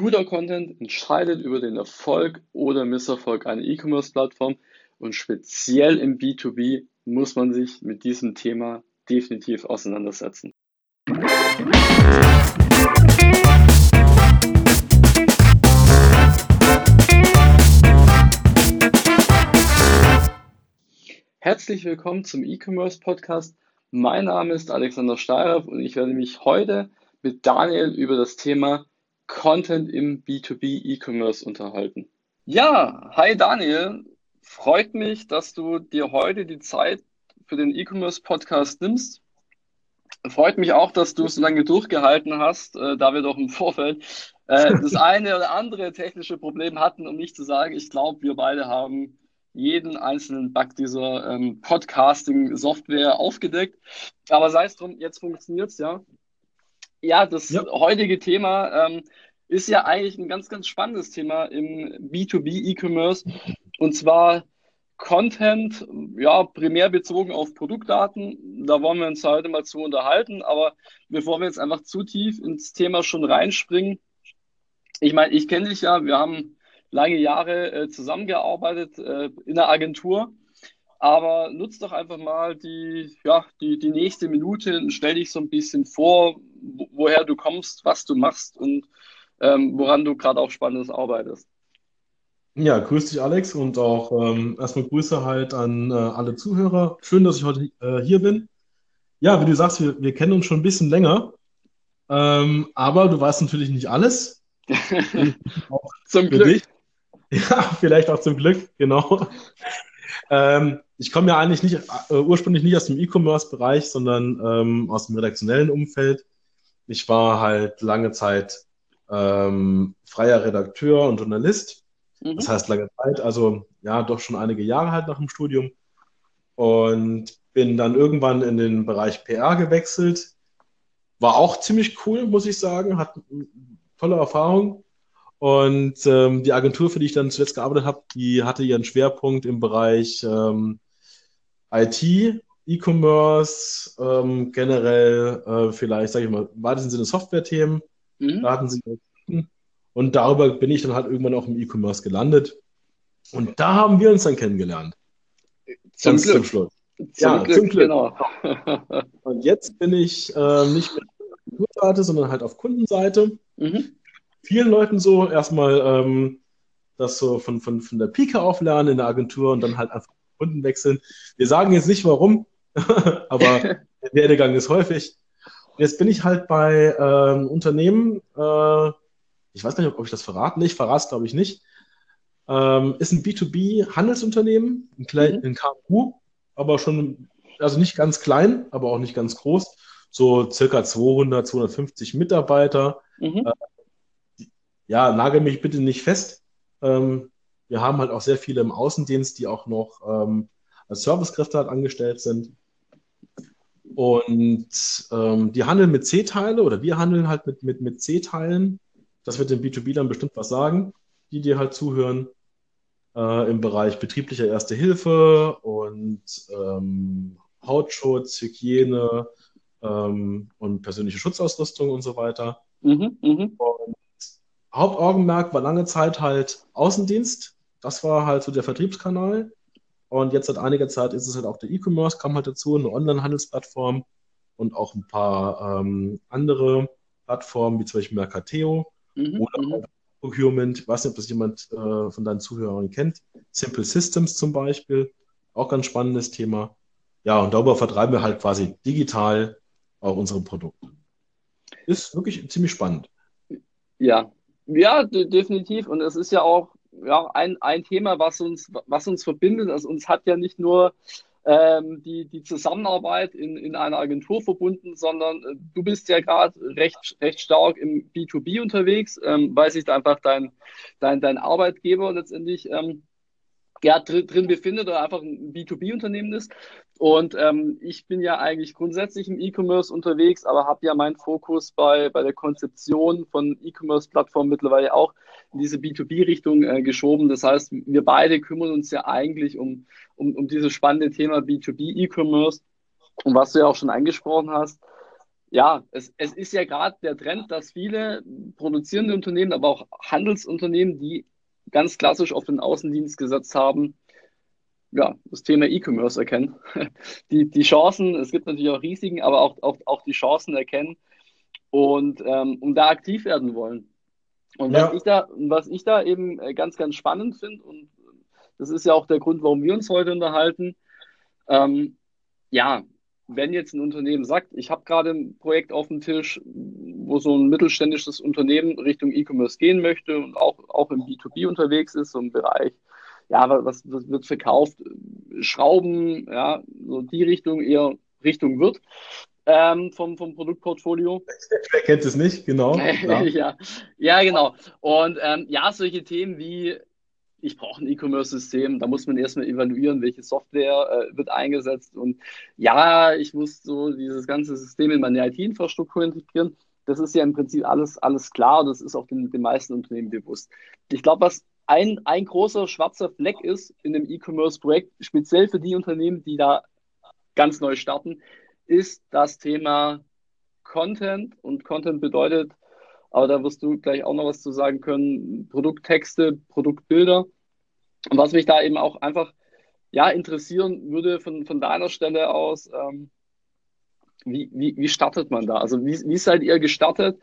Guter Content entscheidet über den Erfolg oder Misserfolg einer E-Commerce-Plattform und speziell im B2B muss man sich mit diesem Thema definitiv auseinandersetzen. Herzlich willkommen zum E-Commerce Podcast. Mein Name ist Alexander Steirer und ich werde mich heute mit Daniel über das Thema Content im B2B E-Commerce unterhalten. Ja, hi Daniel. Freut mich, dass du dir heute die Zeit für den E-Commerce Podcast nimmst. Freut mich auch, dass du so lange durchgehalten hast, äh, da wir doch im Vorfeld äh, das eine oder andere technische Problem hatten, um nicht zu sagen, ich glaube, wir beide haben jeden einzelnen Bug dieser ähm, Podcasting-Software aufgedeckt. Aber sei es drum, jetzt funktioniert es ja. Ja, das ja. heutige Thema ähm, ist ja eigentlich ein ganz, ganz spannendes Thema im B2B E-Commerce. Und zwar Content, ja, primär bezogen auf Produktdaten. Da wollen wir uns heute mal zu unterhalten. Aber bevor wir jetzt einfach zu tief ins Thema schon reinspringen, ich meine, ich kenne dich ja, wir haben lange Jahre äh, zusammengearbeitet äh, in der Agentur. Aber nutz doch einfach mal die, ja, die, die nächste Minute und stell dich so ein bisschen vor, woher du kommst, was du machst und ähm, woran du gerade auch Spannendes arbeitest. Ja, grüß dich, Alex, und auch ähm, erstmal Grüße halt an äh, alle Zuhörer. Schön, dass ich heute äh, hier bin. Ja, wie du sagst, wir, wir kennen uns schon ein bisschen länger, ähm, aber du weißt natürlich nicht alles. zum Glück. Dich. Ja, vielleicht auch zum Glück, genau. Ähm, ich komme ja eigentlich nicht, äh, ursprünglich nicht aus dem E-Commerce-Bereich, sondern ähm, aus dem redaktionellen Umfeld. Ich war halt lange Zeit ähm, freier Redakteur und Journalist. Mhm. Das heißt lange Zeit, also ja, doch schon einige Jahre halt nach dem Studium. Und bin dann irgendwann in den Bereich PR gewechselt. War auch ziemlich cool, muss ich sagen. Hat tolle Erfahrung. Und ähm, die Agentur, für die ich dann zuletzt gearbeitet habe, die hatte ihren Schwerpunkt im Bereich ähm, IT, E-Commerce, ähm, generell äh, vielleicht, sage ich mal, im weitesten Sinne Software-Themen. Mhm. Da hatten sie und darüber bin ich dann halt irgendwann auch im E-Commerce gelandet. Und da haben wir uns dann kennengelernt. Zum Ganz Glück. Zum Schluss. Zum ja, Glück, zum Glück. Genau. Und jetzt bin ich äh, nicht mehr auf Agenturseite, sondern halt auf Kundenseite. Mhm vielen Leuten so. Erstmal ähm, das so von, von, von der Pike auflernen in der Agentur und dann halt einfach Kunden wechseln. Wir sagen jetzt nicht warum, aber der Werdegang ist häufig. Jetzt bin ich halt bei ähm, Unternehmen, äh, ich weiß nicht, ob ich das verraten, ich verrate glaube ich nicht. Ähm, ist ein B2B-Handelsunternehmen, ein, klein, mhm. ein KMU, aber schon, also nicht ganz klein, aber auch nicht ganz groß. So circa 200, 250 Mitarbeiter. Mhm. Äh, ja, nagel mich bitte nicht fest. Ähm, wir haben halt auch sehr viele im Außendienst, die auch noch ähm, als Servicekräfte halt angestellt sind. Und ähm, die handeln mit C-Teile oder wir handeln halt mit, mit, mit C-Teilen. Das wird dem B2B dann bestimmt was sagen, die dir halt zuhören. Äh, Im Bereich betrieblicher Erste Hilfe und ähm, Hautschutz, Hygiene ähm, und persönliche Schutzausrüstung und so weiter. Mhm, mh. Und Hauptaugenmerk war lange Zeit halt Außendienst. Das war halt so der Vertriebskanal. Und jetzt seit einiger Zeit ist es halt auch der E-Commerce, kam halt dazu, eine Online-Handelsplattform und auch ein paar ähm, andere Plattformen, wie zum Beispiel Mercateo mhm, oder mhm. auch Procurement. Ich weiß nicht, ob das jemand äh, von deinen Zuhörern kennt. Simple Systems zum Beispiel, auch ganz spannendes Thema. Ja, und darüber vertreiben wir halt quasi digital auch unsere Produkte. Ist wirklich ziemlich spannend. Ja, ja, definitiv. Und es ist ja auch ja, ein, ein Thema, was uns, was uns verbindet. Also uns hat ja nicht nur ähm, die, die Zusammenarbeit in, in einer Agentur verbunden, sondern äh, du bist ja gerade recht, recht stark im B2B unterwegs, ähm, weil sich da einfach dein, dein, dein Arbeitgeber letztendlich ähm, ja, drin, befindet oder einfach ein B2B-Unternehmen ist. Und ähm, ich bin ja eigentlich grundsätzlich im E-Commerce unterwegs, aber habe ja meinen Fokus bei, bei der Konzeption von E-Commerce-Plattformen mittlerweile auch in diese B2B-Richtung äh, geschoben. Das heißt, wir beide kümmern uns ja eigentlich um, um, um dieses spannende Thema B2B-E-Commerce. Und was du ja auch schon angesprochen hast, ja, es, es ist ja gerade der Trend, dass viele produzierende Unternehmen, aber auch Handelsunternehmen, die ganz klassisch auf den Außendienst gesetzt haben, ja, das Thema E-Commerce erkennen. Die, die Chancen, es gibt natürlich auch Risiken, aber auch, auch, auch die Chancen erkennen und, ähm, und da aktiv werden wollen. Und was, ja. ich da, was ich da eben äh, ganz, ganz spannend finde, und das ist ja auch der Grund, warum wir uns heute unterhalten, ähm, ja, wenn jetzt ein Unternehmen sagt, ich habe gerade ein Projekt auf dem Tisch, wo so ein mittelständisches Unternehmen Richtung E-Commerce gehen möchte und auch, auch im B2B unterwegs ist, so im Bereich, ja, was, was wird verkauft? Schrauben, ja, so die Richtung eher Richtung wird ähm, vom, vom Produktportfolio. Wer kennt es nicht, genau. ja. ja, genau. Und ähm, ja, solche Themen wie ich brauche ein E-Commerce-System, da muss man erstmal evaluieren, welche Software äh, wird eingesetzt. Und ja, ich muss so dieses ganze System in meine IT-Infrastruktur integrieren. Das ist ja im Prinzip alles, alles klar und das ist auch den, den meisten Unternehmen bewusst. Ich glaube, was ein, ein großer schwarzer Fleck ist in dem E-Commerce-Projekt, speziell für die Unternehmen, die da ganz neu starten, ist das Thema Content. Und Content bedeutet aber da wirst du gleich auch noch was zu sagen können. Produkttexte, Produktbilder. Und was mich da eben auch einfach ja, interessieren würde von, von deiner Stelle aus, ähm, wie, wie, wie startet man da? Also wie, wie seid ihr gestartet,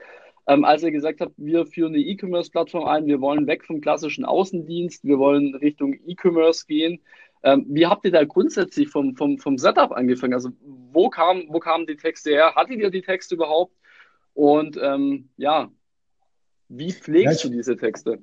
ähm, als ihr gesagt habt, wir führen eine E-Commerce-Plattform ein, wir wollen weg vom klassischen Außendienst, wir wollen Richtung E-Commerce gehen. Ähm, wie habt ihr da grundsätzlich vom, vom, vom Setup angefangen? Also wo, kam, wo kamen die Texte her? Hattet ihr die Texte überhaupt? Und ähm, ja, wie pflegst ja, ich, du diese Texte?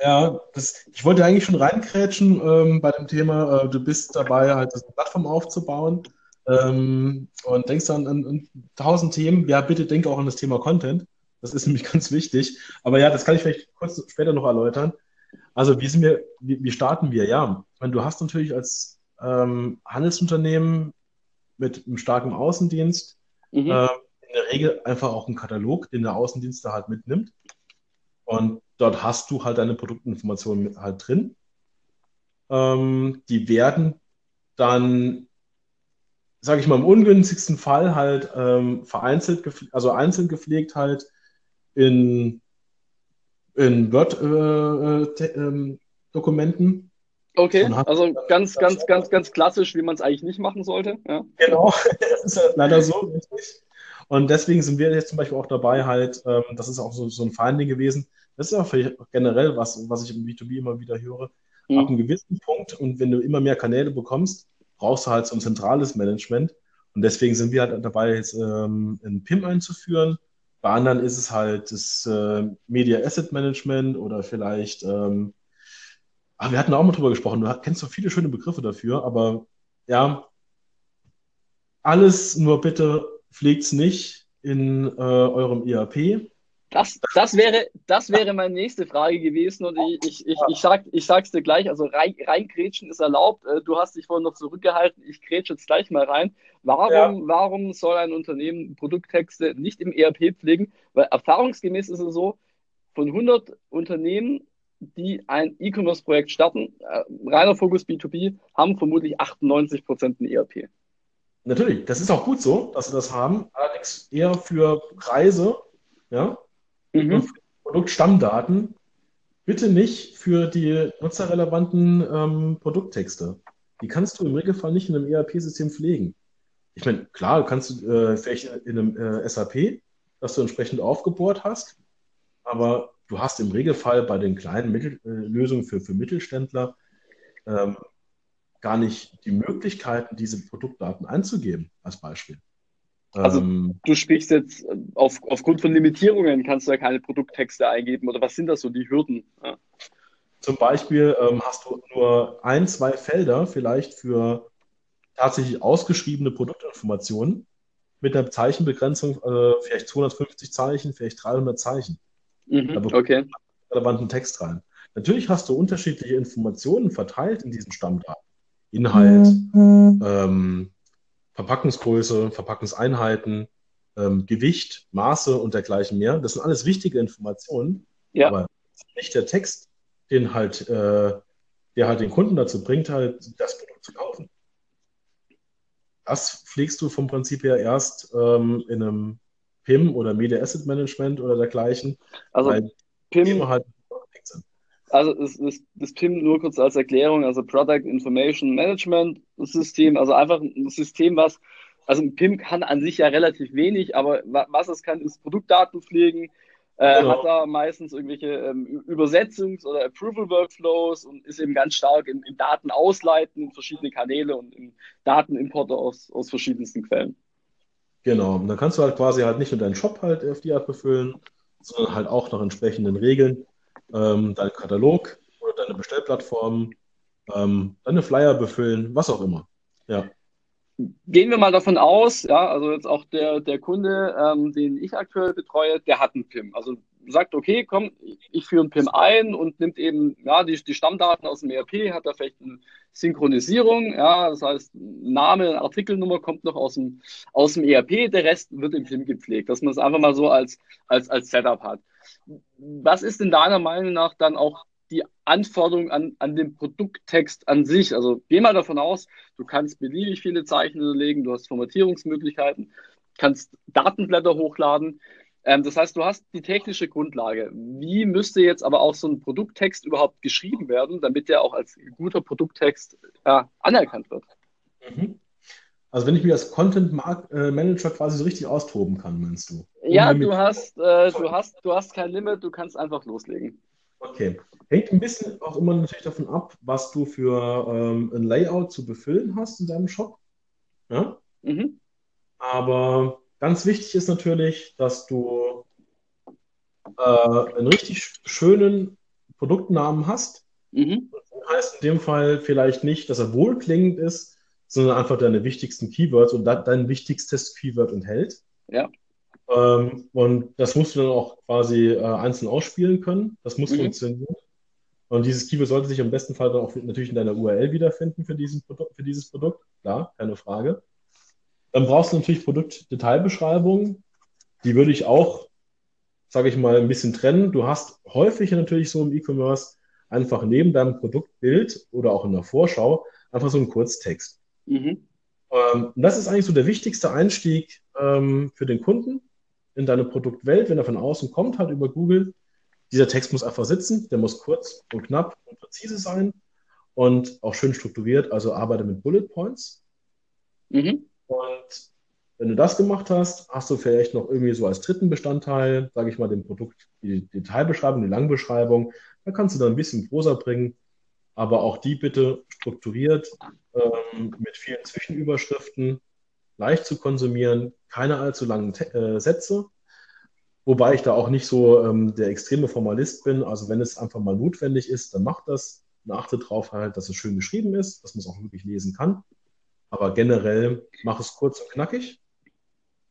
Ja, das, ich wollte eigentlich schon reinkrätschen ähm, bei dem Thema, äh, du bist dabei, halt das Plattform aufzubauen ähm, und denkst dann an, tausend Themen. Ja, bitte denk auch an das Thema Content. Das ist nämlich ganz wichtig. Aber ja, das kann ich vielleicht kurz später noch erläutern. Also, wie, sind wir, wie, wie starten wir? Ja, ich meine, du hast natürlich als ähm, Handelsunternehmen mit einem starken Außendienst mhm. äh, in der Regel einfach auch einen Katalog, den der Außendienst da halt mitnimmt. Und dort hast du halt deine Produktinformationen halt drin. Ähm, die werden dann, sage ich mal, im ungünstigsten Fall halt ähm, vereinzelt, also einzeln gepflegt halt in, in Word-Dokumenten. Äh, äh, Okay, also ganz, ganz, ganz, ganz klassisch, wie man es eigentlich nicht machen sollte. Ja. Genau, das ist ja leider so, richtig. Und deswegen sind wir jetzt zum Beispiel auch dabei, halt, ähm, das ist auch so, so ein Finding gewesen. Das ist auch generell was, was ich im B2B immer wieder höre. Mhm. Ab einem gewissen Punkt und wenn du immer mehr Kanäle bekommst, brauchst du halt so ein zentrales Management. Und deswegen sind wir halt dabei, jetzt ähm, ein PIM einzuführen. Bei anderen ist es halt das äh, Media Asset Management oder vielleicht, ähm, ach, wir hatten auch mal drüber gesprochen, du kennst so viele schöne Begriffe dafür, aber ja, alles nur bitte pflegt es nicht in äh, eurem ERP. Das, das, wäre, das wäre meine nächste Frage gewesen und ich, ich, ich, ich, sag, ich sag's dir gleich, also rein, reingrätschen ist erlaubt. Äh, du hast dich vorhin noch zurückgehalten, ich grätsche jetzt gleich mal rein. Warum, ja. warum soll ein Unternehmen Produkttexte nicht im ERP pflegen? Weil erfahrungsgemäß ist es so, von 100 Unternehmen, die ein E-Commerce-Projekt starten, äh, reiner Fokus B2B, haben vermutlich 98 Prozent ein ERP. Natürlich, das ist auch gut so, dass sie das haben. Allerdings eher für Preise, ja, mhm. Produktstammdaten. Bitte nicht für die nutzerrelevanten ähm, Produkttexte. Die kannst du im Regelfall nicht in einem ERP-System pflegen. Ich meine, klar, du kannst äh, vielleicht in einem äh, SAP, das du entsprechend aufgebohrt hast, aber du hast im Regelfall bei den kleinen Mittel, äh, Lösungen für, für Mittelständler ähm, gar nicht die Möglichkeiten, diese Produktdaten einzugeben, als Beispiel. Also ähm, du sprichst jetzt äh, auf, aufgrund von Limitierungen kannst du ja keine Produkttexte eingeben oder was sind das so die Hürden? Ja. Zum Beispiel ähm, hast du nur ein, zwei Felder vielleicht für tatsächlich ausgeschriebene Produktinformationen mit einer Zeichenbegrenzung, äh, vielleicht 250 Zeichen, vielleicht 300 Zeichen. Mhm, da okay. relevanten Text rein. Natürlich hast du unterschiedliche Informationen verteilt in diesen Stammdaten. Inhalt, mhm. ähm, Verpackungsgröße, Verpackungseinheiten, ähm, Gewicht, Maße und dergleichen mehr. Das sind alles wichtige Informationen, ja. aber nicht der Text, den halt, äh, der halt den Kunden dazu bringt, halt das Produkt zu kaufen. Das pflegst du vom Prinzip her erst ähm, in einem PIM oder Media Asset Management oder dergleichen. Also PIM halt sind. Also das, das, das PIM nur kurz als Erklärung, also Product Information Management System, also einfach ein System, was, also ein PIM kann an sich ja relativ wenig, aber was es kann, ist Produktdaten pflegen, äh, genau. hat da meistens irgendwelche ähm, Übersetzungs- oder Approval-Workflows und ist eben ganz stark im, im Daten ausleiten in verschiedene Kanäle und im Datenimporte aus, aus verschiedensten Quellen. Genau, und dann kannst du halt quasi halt nicht nur deinen Shop halt auf die Art befüllen, sondern halt auch nach entsprechenden Regeln ähm, deinen Katalog oder deine Bestellplattform, ähm, deine Flyer befüllen, was auch immer. Ja. Gehen wir mal davon aus, ja, also jetzt auch der, der Kunde, ähm, den ich aktuell betreue, der hat einen PIM. Also sagt, okay, komm, ich führe einen PIM ein und nimmt eben ja, die, die Stammdaten aus dem ERP, hat da vielleicht eine Synchronisierung, ja, das heißt, Name, Artikelnummer kommt noch aus dem, aus dem ERP, der Rest wird im PIM gepflegt, dass man es einfach mal so als, als, als Setup hat. Was ist in deiner Meinung nach dann auch die Anforderung an, an den Produkttext an sich. Also geh mal davon aus, du kannst beliebig viele Zeichen hinterlegen, du hast Formatierungsmöglichkeiten, kannst Datenblätter hochladen. Ähm, das heißt, du hast die technische Grundlage. Wie müsste jetzt aber auch so ein Produkttext überhaupt geschrieben werden, damit der auch als guter Produkttext ja, anerkannt wird? Mhm. Also wenn ich mich als Content äh, Manager quasi so richtig austoben kann, meinst du? Ja, du hast, äh, du hast, du hast kein Limit, du kannst einfach loslegen. Okay. Hängt ein bisschen auch immer natürlich davon ab, was du für ähm, ein Layout zu befüllen hast in deinem Shop. Ja? Mhm. Aber ganz wichtig ist natürlich, dass du äh, einen richtig schönen Produktnamen hast. Mhm. Das heißt in dem Fall vielleicht nicht, dass er wohlklingend ist, sondern einfach deine wichtigsten Keywords und dein wichtigstes Keyword enthält. Ja. Ähm, und das musst du dann auch quasi äh, einzeln ausspielen können. Das muss mhm. funktionieren. Und dieses Keyword sollte sich im besten Fall dann auch natürlich in deiner URL wiederfinden für, diesen Produ für dieses Produkt. Klar, keine Frage. Dann brauchst du natürlich Produktdetailbeschreibungen. Die würde ich auch, sage ich mal, ein bisschen trennen. Du hast häufig natürlich so im E-Commerce einfach neben deinem Produktbild oder auch in der Vorschau einfach so einen Kurztext. Mhm. Ähm, und das ist eigentlich so der wichtigste Einstieg ähm, für den Kunden in deine Produktwelt, wenn er von außen kommt, halt über Google. Dieser Text muss einfach sitzen, der muss kurz und knapp und präzise sein und auch schön strukturiert, also arbeite mit Bullet Points. Mhm. Und wenn du das gemacht hast, hast du vielleicht noch irgendwie so als dritten Bestandteil, sage ich mal, den Produkt, die Detailbeschreibung, die Langbeschreibung. Da kannst du dann ein bisschen Prosa bringen, aber auch die bitte strukturiert ähm, mit vielen Zwischenüberschriften, leicht zu konsumieren, keine allzu langen äh, Sätze. Wobei ich da auch nicht so ähm, der extreme Formalist bin. Also wenn es einfach mal notwendig ist, dann macht das und achte darauf halt, dass es schön geschrieben ist, dass man es auch wirklich lesen kann. Aber generell mach es kurz und knackig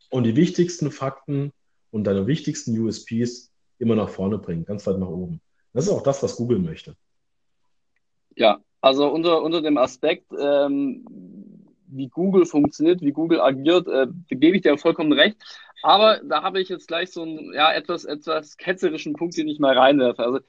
und die wichtigsten Fakten und deine wichtigsten USPs immer nach vorne bringen, ganz weit nach oben. Das ist auch das, was Google möchte. Ja, also unter, unter dem Aspekt, ähm, wie Google funktioniert, wie Google agiert, äh, gebe ich dir vollkommen recht. Aber da habe ich jetzt gleich so einen ja, etwas, etwas ketzerischen Punkt, den ich mal reinwerfe. Also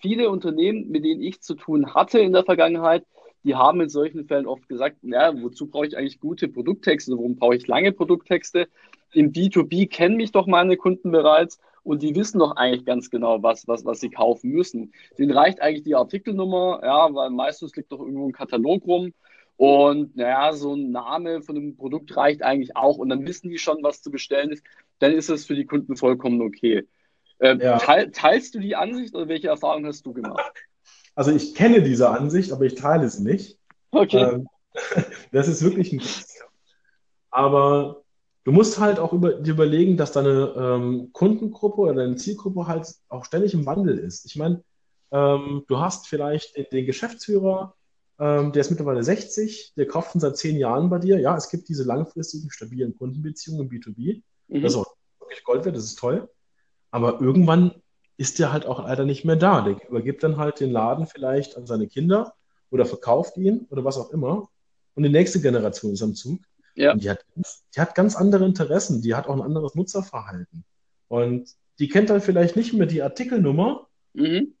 viele Unternehmen, mit denen ich zu tun hatte in der Vergangenheit, die haben in solchen Fällen oft gesagt, ja, wozu brauche ich eigentlich gute Produkttexte, warum brauche ich lange Produkttexte? Im B2B kennen mich doch meine Kunden bereits und die wissen doch eigentlich ganz genau, was, was, was sie kaufen müssen. Denen reicht eigentlich die Artikelnummer, ja, weil meistens liegt doch irgendwo ein Katalog rum und naja, so ein Name von einem Produkt reicht eigentlich auch. Und dann wissen die schon, was zu bestellen ist. Dann ist es für die Kunden vollkommen okay. Äh, ja. teil, teilst du die Ansicht oder welche Erfahrungen hast du gemacht? Also ich kenne diese Ansicht, aber ich teile sie nicht. Okay. Ähm, das ist wirklich ein Aber du musst halt auch über, dir überlegen, dass deine ähm, Kundengruppe oder deine Zielgruppe halt auch ständig im Wandel ist. Ich meine, ähm, du hast vielleicht den, den Geschäftsführer, ähm, der ist mittlerweile 60, der kauft schon seit zehn Jahren bei dir. Ja, es gibt diese langfristigen, stabilen Kundenbeziehungen im B2B. Mhm. Das ist auch wirklich Gold wert, das ist toll. Aber irgendwann ist der halt auch leider nicht mehr da. Der übergibt dann halt den Laden vielleicht an seine Kinder oder verkauft ihn oder was auch immer. Und die nächste Generation ist am Zug. Ja. Und die hat, die hat ganz andere Interessen, die hat auch ein anderes Nutzerverhalten. Und die kennt dann vielleicht nicht mehr die Artikelnummer mhm.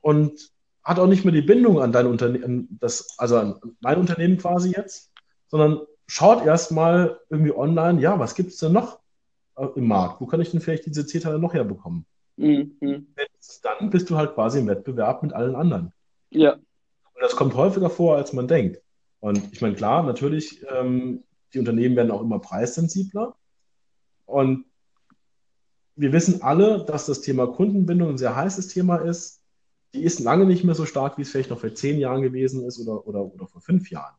und hat auch nicht mehr die Bindung an dein Unternehmen, das, also an mein Unternehmen quasi jetzt, sondern schaut erstmal irgendwie online, ja, was gibt es denn noch? im Markt. Wo kann ich denn vielleicht diese C-Teile noch herbekommen? Mhm. Dann bist du halt quasi im Wettbewerb mit allen anderen. Ja. Und das kommt häufiger vor, als man denkt. Und ich meine, klar, natürlich, ähm, die Unternehmen werden auch immer preissensibler. Und wir wissen alle, dass das Thema Kundenbindung ein sehr heißes Thema ist. Die ist lange nicht mehr so stark, wie es vielleicht noch vor zehn Jahren gewesen ist oder, oder, oder vor fünf Jahren.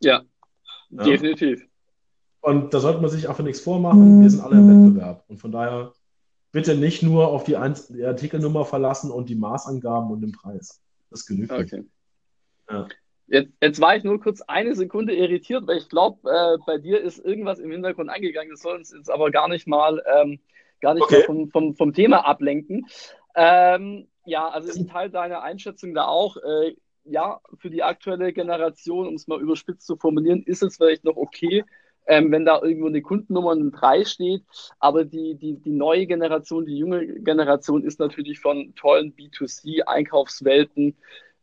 Ja, ja. definitiv. Und da sollte man sich einfach nichts vormachen. Wir sind alle im Wettbewerb. Und von daher bitte nicht nur auf die, Artikelnummer verlassen und die Maßangaben und den Preis. Das genügt okay. nicht. Ja. Jetzt, jetzt, war ich nur kurz eine Sekunde irritiert, weil ich glaube, äh, bei dir ist irgendwas im Hintergrund eingegangen. Das soll uns jetzt aber gar nicht mal, ähm, gar nicht okay. vom, vom, vom, Thema ablenken. Ähm, ja, also ich teile deine Einschätzung da auch. Äh, ja, für die aktuelle Generation, um es mal überspitzt zu formulieren, ist es vielleicht noch okay, ähm, wenn da irgendwo eine Kundennummer ein Preis steht. Aber die, die, die neue Generation, die junge Generation ist natürlich von tollen B2C-Einkaufswelten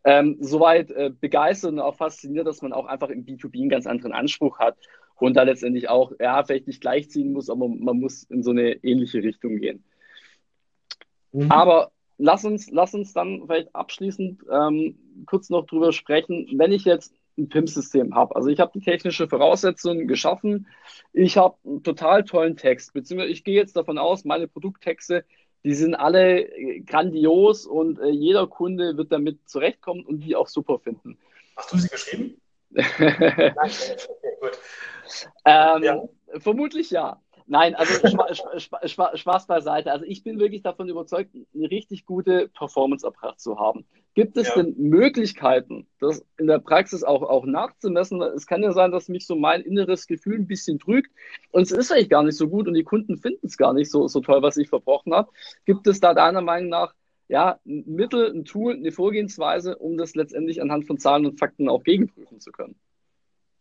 ähm, soweit äh, begeistert und auch fasziniert, dass man auch einfach im B2B einen ganz anderen Anspruch hat und da letztendlich auch, ja, vielleicht nicht gleichziehen muss, aber man muss in so eine ähnliche Richtung gehen. Mhm. Aber lass uns, lass uns dann vielleicht abschließend ähm, kurz noch drüber sprechen, wenn ich jetzt ein PIM-System habe. Also ich habe die technische Voraussetzung geschaffen, ich habe einen total tollen Text, beziehungsweise ich gehe jetzt davon aus, meine Produkttexte, die sind alle äh, grandios und äh, jeder Kunde wird damit zurechtkommen und die auch super finden. Hast du sie geschrieben? Nein, okay, gut. Ähm, ja. Vermutlich ja. Nein, also Spaß beiseite. Also ich bin wirklich davon überzeugt, eine richtig gute Performance erbracht zu haben. Gibt es ja. denn Möglichkeiten, das in der Praxis auch, auch nachzumessen? Es kann ja sein, dass mich so mein inneres Gefühl ein bisschen trügt und es ist eigentlich gar nicht so gut und die Kunden finden es gar nicht so, so toll, was ich verbrochen habe. Gibt es da deiner Meinung nach ja, ein Mittel, ein Tool, eine Vorgehensweise, um das letztendlich anhand von Zahlen und Fakten auch gegenprüfen zu können?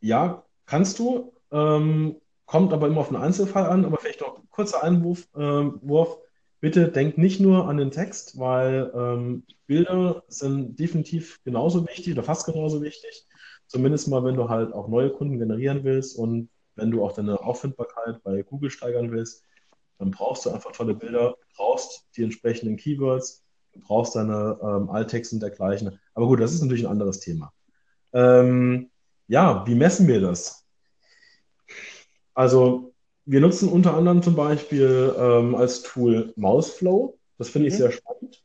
Ja, kannst du. Ähm, kommt aber immer auf den Einzelfall an, aber vielleicht noch ein kurzer Einwurf. Äh, Wurf. Bitte denkt nicht nur an den Text, weil ähm, Bilder sind definitiv genauso wichtig oder fast genauso wichtig. Zumindest mal, wenn du halt auch neue Kunden generieren willst und wenn du auch deine Auffindbarkeit bei Google steigern willst, dann brauchst du einfach tolle Bilder, brauchst die entsprechenden Keywords, brauchst deine ähm, Alttexte und dergleichen. Aber gut, das ist natürlich ein anderes Thema. Ähm, ja, wie messen wir das? Also wir nutzen unter anderem zum Beispiel ähm, als Tool Mouseflow. Das finde ich mhm. sehr spannend.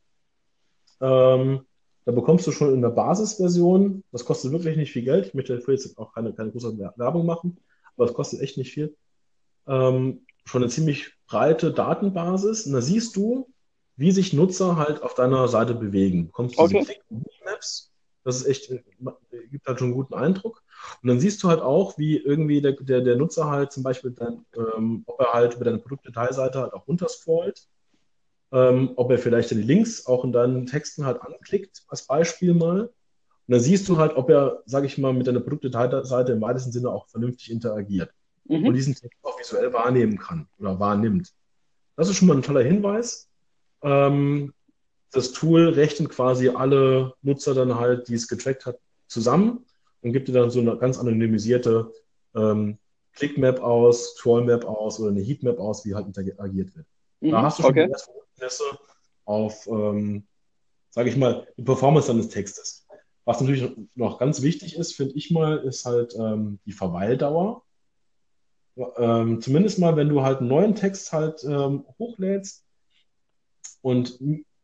Ähm, da bekommst du schon in der Basisversion, das kostet wirklich nicht viel Geld. Ich möchte dafür jetzt auch keine, keine große Werbung machen, aber es kostet echt nicht viel. Ähm, schon eine ziemlich breite Datenbasis. Und da siehst du, wie sich Nutzer halt auf deiner Seite bewegen. Du bekommst okay. diese Maps. Das ist echt, äh, gibt halt schon einen guten Eindruck. Und dann siehst du halt auch, wie irgendwie der, der, der Nutzer halt zum Beispiel, dann, ähm, ob er halt über deine Produktdetailseite halt auch runterscrollt, ähm, ob er vielleicht die Links auch in deinen Texten halt anklickt, als Beispiel mal. Und dann siehst du halt, ob er, sage ich mal, mit deiner Produktdetailseite im weitesten Sinne auch vernünftig interagiert mhm. und diesen Text auch visuell wahrnehmen kann oder wahrnimmt. Das ist schon mal ein toller Hinweis. Ähm, das Tool rechnet quasi alle Nutzer dann halt, die es getrackt hat, zusammen und gibt dir dann so eine ganz anonymisierte ähm, Clickmap aus, Trollmap aus oder eine Heatmap aus, wie halt interagiert wird. Mhm, da hast du schon okay. die ersten Interesse auf, ähm, sage ich mal, die Performance deines Textes. Was natürlich noch ganz wichtig ist, finde ich mal, ist halt ähm, die Verweildauer. Ähm, zumindest mal, wenn du halt einen neuen Text halt ähm, hochlädst und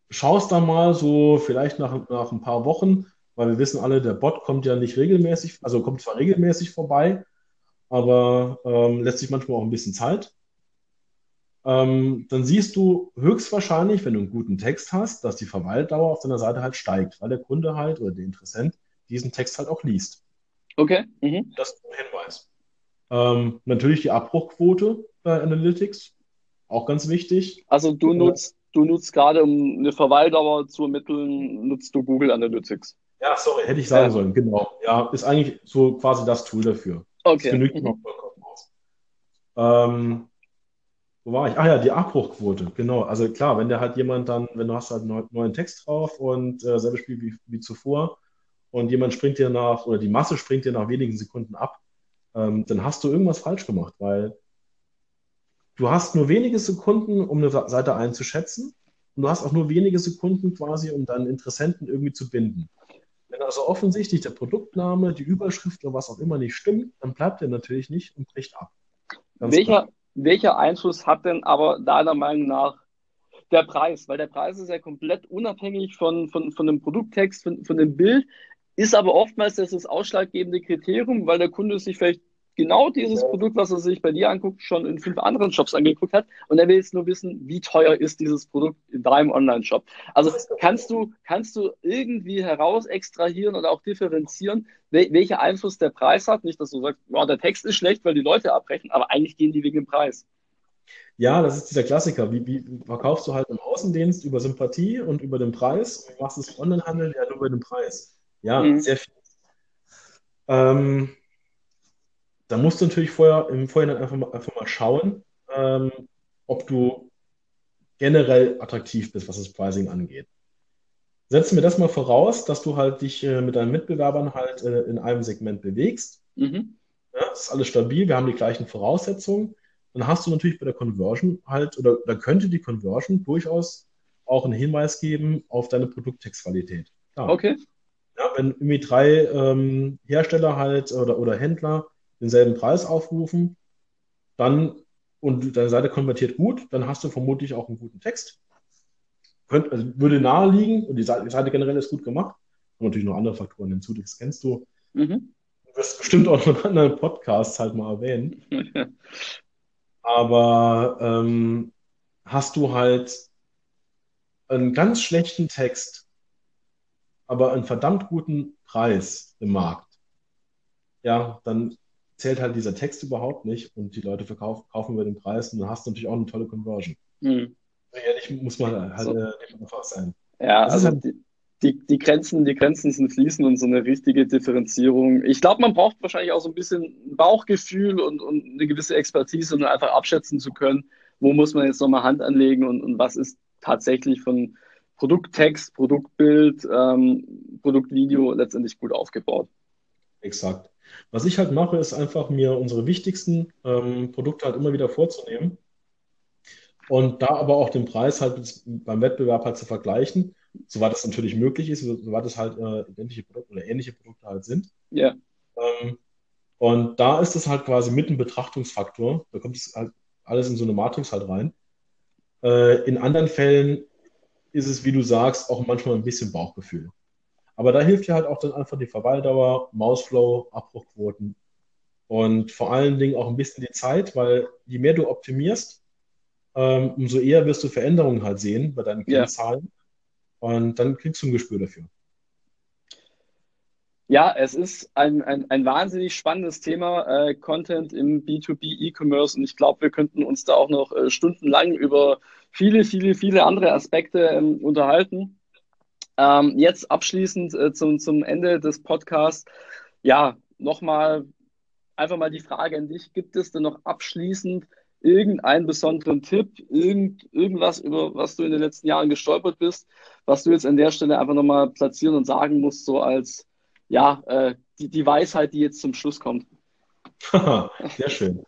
schaust da mal so vielleicht nach, nach ein paar Wochen, weil wir wissen alle, der Bot kommt ja nicht regelmäßig, also kommt zwar regelmäßig vorbei, aber ähm, lässt sich manchmal auch ein bisschen Zeit. Ähm, dann siehst du höchstwahrscheinlich, wenn du einen guten Text hast, dass die Verweildauer auf deiner Seite halt steigt, weil der Kunde halt oder der Interessent diesen Text halt auch liest. Okay. Mhm. Das ist ein Hinweis. Ähm, natürlich die Abbruchquote bei Analytics, auch ganz wichtig. Also du nutzt, du nutzt gerade, um eine Verweildauer zu ermitteln, nutzt du Google Analytics. Ja, sorry, hätte ich sagen ja. sollen, genau. Ja, ist eigentlich so quasi das Tool dafür. Okay. Das genügt mhm. vollkommen aus. Ähm, wo war ich? Ah ja, die Abbruchquote, genau. Also klar, wenn der halt jemand dann, wenn du hast halt einen neuen Text drauf und äh, selbe Spiel wie, wie zuvor und jemand springt dir nach, oder die Masse springt dir nach wenigen Sekunden ab, ähm, dann hast du irgendwas falsch gemacht, weil du hast nur wenige Sekunden, um eine Seite einzuschätzen. Und du hast auch nur wenige Sekunden quasi, um deinen Interessenten irgendwie zu binden. Wenn also offensichtlich der Produktname, die Überschrift oder was auch immer nicht stimmt, dann bleibt er natürlich nicht und bricht ab. welcher, welcher Einfluss hat denn aber deiner Meinung nach der Preis? Weil der Preis ist ja komplett unabhängig von, von, von dem Produkttext, von, von dem Bild, ist aber oftmals das, das ausschlaggebende Kriterium, weil der Kunde sich vielleicht genau dieses. Produkt, was er sich bei dir anguckt, schon in fünf anderen Shops angeguckt hat. Und er will jetzt nur wissen, wie teuer ist dieses Produkt in deinem Online-Shop. Also kannst du, kannst du irgendwie heraus extrahieren oder auch differenzieren, wel welcher Einfluss der Preis hat? Nicht, dass du sagst, wow, der Text ist schlecht, weil die Leute abbrechen, aber eigentlich gehen die wegen dem Preis. Ja, das ist dieser Klassiker. Wie, wie verkaufst du halt im Außendienst über Sympathie und über den Preis und machst es Onlinehandel ja nur über den Preis? Ja, mhm. sehr viel. Ähm, da musst du natürlich vorher im Vorhinein einfach mal, einfach mal schauen, ähm, ob du generell attraktiv bist, was das Pricing angeht. Setzen wir das mal voraus, dass du halt dich äh, mit deinen Mitbewerbern halt äh, in einem Segment bewegst. Mhm. Ja, das ist alles stabil, wir haben die gleichen Voraussetzungen. Dann hast du natürlich bei der Conversion halt, oder da könnte die Conversion durchaus auch einen Hinweis geben auf deine Produkttextqualität. Okay. Ja, wenn irgendwie drei ähm, Hersteller halt oder, oder Händler denselben Preis aufrufen, dann und deine Seite konvertiert gut, dann hast du vermutlich auch einen guten Text. Könnt, also würde naheliegen und die Seite, die Seite, generell ist gut gemacht. Und natürlich noch andere Faktoren hinzu, das kennst du. Mhm. Du wirst bestimmt auch noch in anderen Podcasts halt mal erwähnen. Aber ähm, hast du halt einen ganz schlechten Text, aber einen verdammt guten Preis im Markt, ja, dann zählt halt dieser Text überhaupt nicht und die Leute verkaufen, kaufen über den Preis und dann hast du natürlich auch eine tolle Conversion. Mhm. Ehrlich muss man halt so. äh, einfach sein. Ja, das also halt die, die, die, Grenzen, die Grenzen sind fließend und so eine richtige Differenzierung. Ich glaube, man braucht wahrscheinlich auch so ein bisschen Bauchgefühl und, und eine gewisse Expertise, um einfach abschätzen zu können, wo muss man jetzt nochmal Hand anlegen und, und was ist tatsächlich von Produkttext, Produktbild, ähm, Produktvideo letztendlich gut aufgebaut. Exakt. Was ich halt mache, ist einfach mir unsere wichtigsten ähm, Produkte halt immer wieder vorzunehmen und da aber auch den Preis halt beim Wettbewerb halt zu vergleichen, soweit es natürlich möglich ist, soweit es halt äh, identische Produkte oder ähnliche Produkte halt sind. Ja. Ähm, und da ist es halt quasi mit einem Betrachtungsfaktor, da kommt es halt alles in so eine Matrix halt rein. Äh, in anderen Fällen ist es, wie du sagst, auch manchmal ein bisschen Bauchgefühl. Aber da hilft dir halt auch dann einfach die Verweildauer, Mausflow, Abbruchquoten und vor allen Dingen auch ein bisschen die Zeit, weil je mehr du optimierst, ähm, umso eher wirst du Veränderungen halt sehen bei deinen Kennzahlen. Ja. Und dann kriegst du ein Gespür dafür. Ja, es ist ein, ein, ein wahnsinnig spannendes Thema, äh, Content im B2B E-Commerce. Und ich glaube, wir könnten uns da auch noch äh, stundenlang über viele, viele, viele andere Aspekte ähm, unterhalten. Ähm, jetzt abschließend äh, zum, zum Ende des Podcasts. Ja, nochmal einfach mal die Frage an dich. Gibt es denn noch abschließend irgendeinen besonderen Tipp, irgend, irgendwas, über was du in den letzten Jahren gestolpert bist, was du jetzt an der Stelle einfach nochmal platzieren und sagen musst, so als, ja, äh, die, die Weisheit, die jetzt zum Schluss kommt? Sehr schön.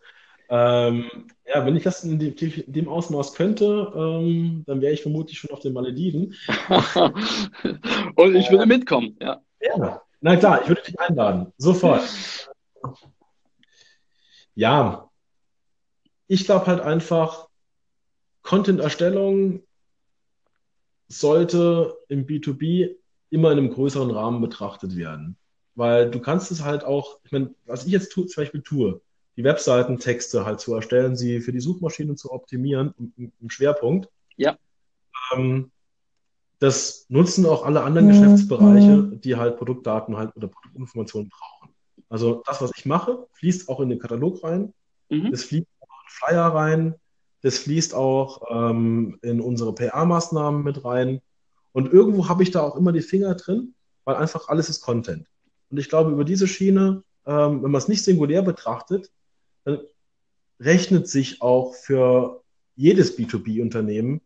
Ähm, ja, wenn ich das in dem, Ausmaß könnte, ähm, dann wäre ich vermutlich schon auf den Malediven. Und ich würde mitkommen, ja. Ja, na klar, ich würde dich einladen. Sofort. Ja, ich glaube halt einfach, Content-Erstellung sollte im B2B immer in einem größeren Rahmen betrachtet werden. Weil du kannst es halt auch, ich meine, was ich jetzt tu, zum Beispiel tue, die Webseitentexte halt zu erstellen, sie für die Suchmaschinen zu optimieren im, im Schwerpunkt. Ja. Ähm, das nutzen auch alle anderen mhm. Geschäftsbereiche, die halt Produktdaten halt oder Produktinformationen brauchen. Also das, was ich mache, fließt auch in den Katalog rein. Mhm. Das fließt auch in Flyer rein. Das fließt auch ähm, in unsere PR-Maßnahmen mit rein. Und irgendwo habe ich da auch immer die Finger drin, weil einfach alles ist Content. Und ich glaube, über diese Schiene, ähm, wenn man es nicht singulär betrachtet, rechnet sich auch für jedes B2B-Unternehmen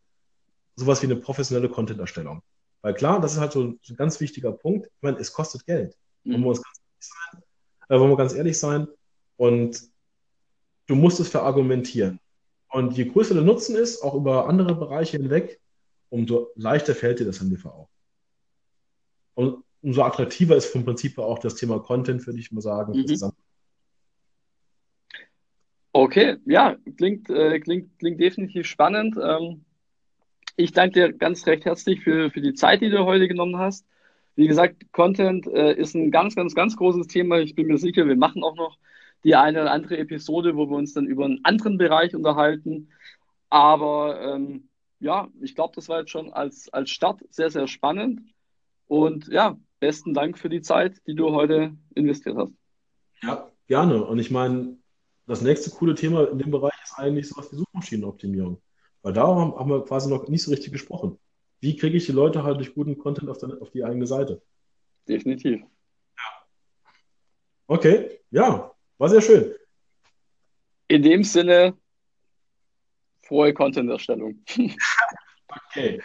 sowas wie eine professionelle Content-Erstellung. Weil klar, das ist halt so ein ganz wichtiger Punkt. Ich meine, es kostet Geld. Mhm. Ganz ehrlich sein. Äh, wollen wir ganz ehrlich sein. Und du musst es verargumentieren. Und je größer der Nutzen ist, auch über andere Bereiche hinweg, umso leichter fällt dir das im Liefer auch. Und umso attraktiver ist vom Prinzip auch das Thema Content, würde ich mal sagen. Mhm. Okay, ja, klingt, äh, klingt, klingt definitiv spannend. Ähm, ich danke dir ganz recht herzlich für, für die Zeit, die du heute genommen hast. Wie gesagt, Content äh, ist ein ganz, ganz, ganz großes Thema. Ich bin mir sicher, wir machen auch noch die eine oder andere Episode, wo wir uns dann über einen anderen Bereich unterhalten. Aber ähm, ja, ich glaube, das war jetzt schon als, als Start sehr, sehr spannend. Und ja, besten Dank für die Zeit, die du heute investiert hast. Ja, gerne. Und ich meine, das nächste coole Thema in dem Bereich ist eigentlich sowas wie Suchmaschinenoptimierung. Weil da haben, haben wir quasi noch nicht so richtig gesprochen. Wie kriege ich die Leute halt durch guten Content auf, der, auf die eigene Seite? Definitiv. Ja. Okay, ja, war sehr schön. In dem Sinne, frohe Content-Erstellung. okay.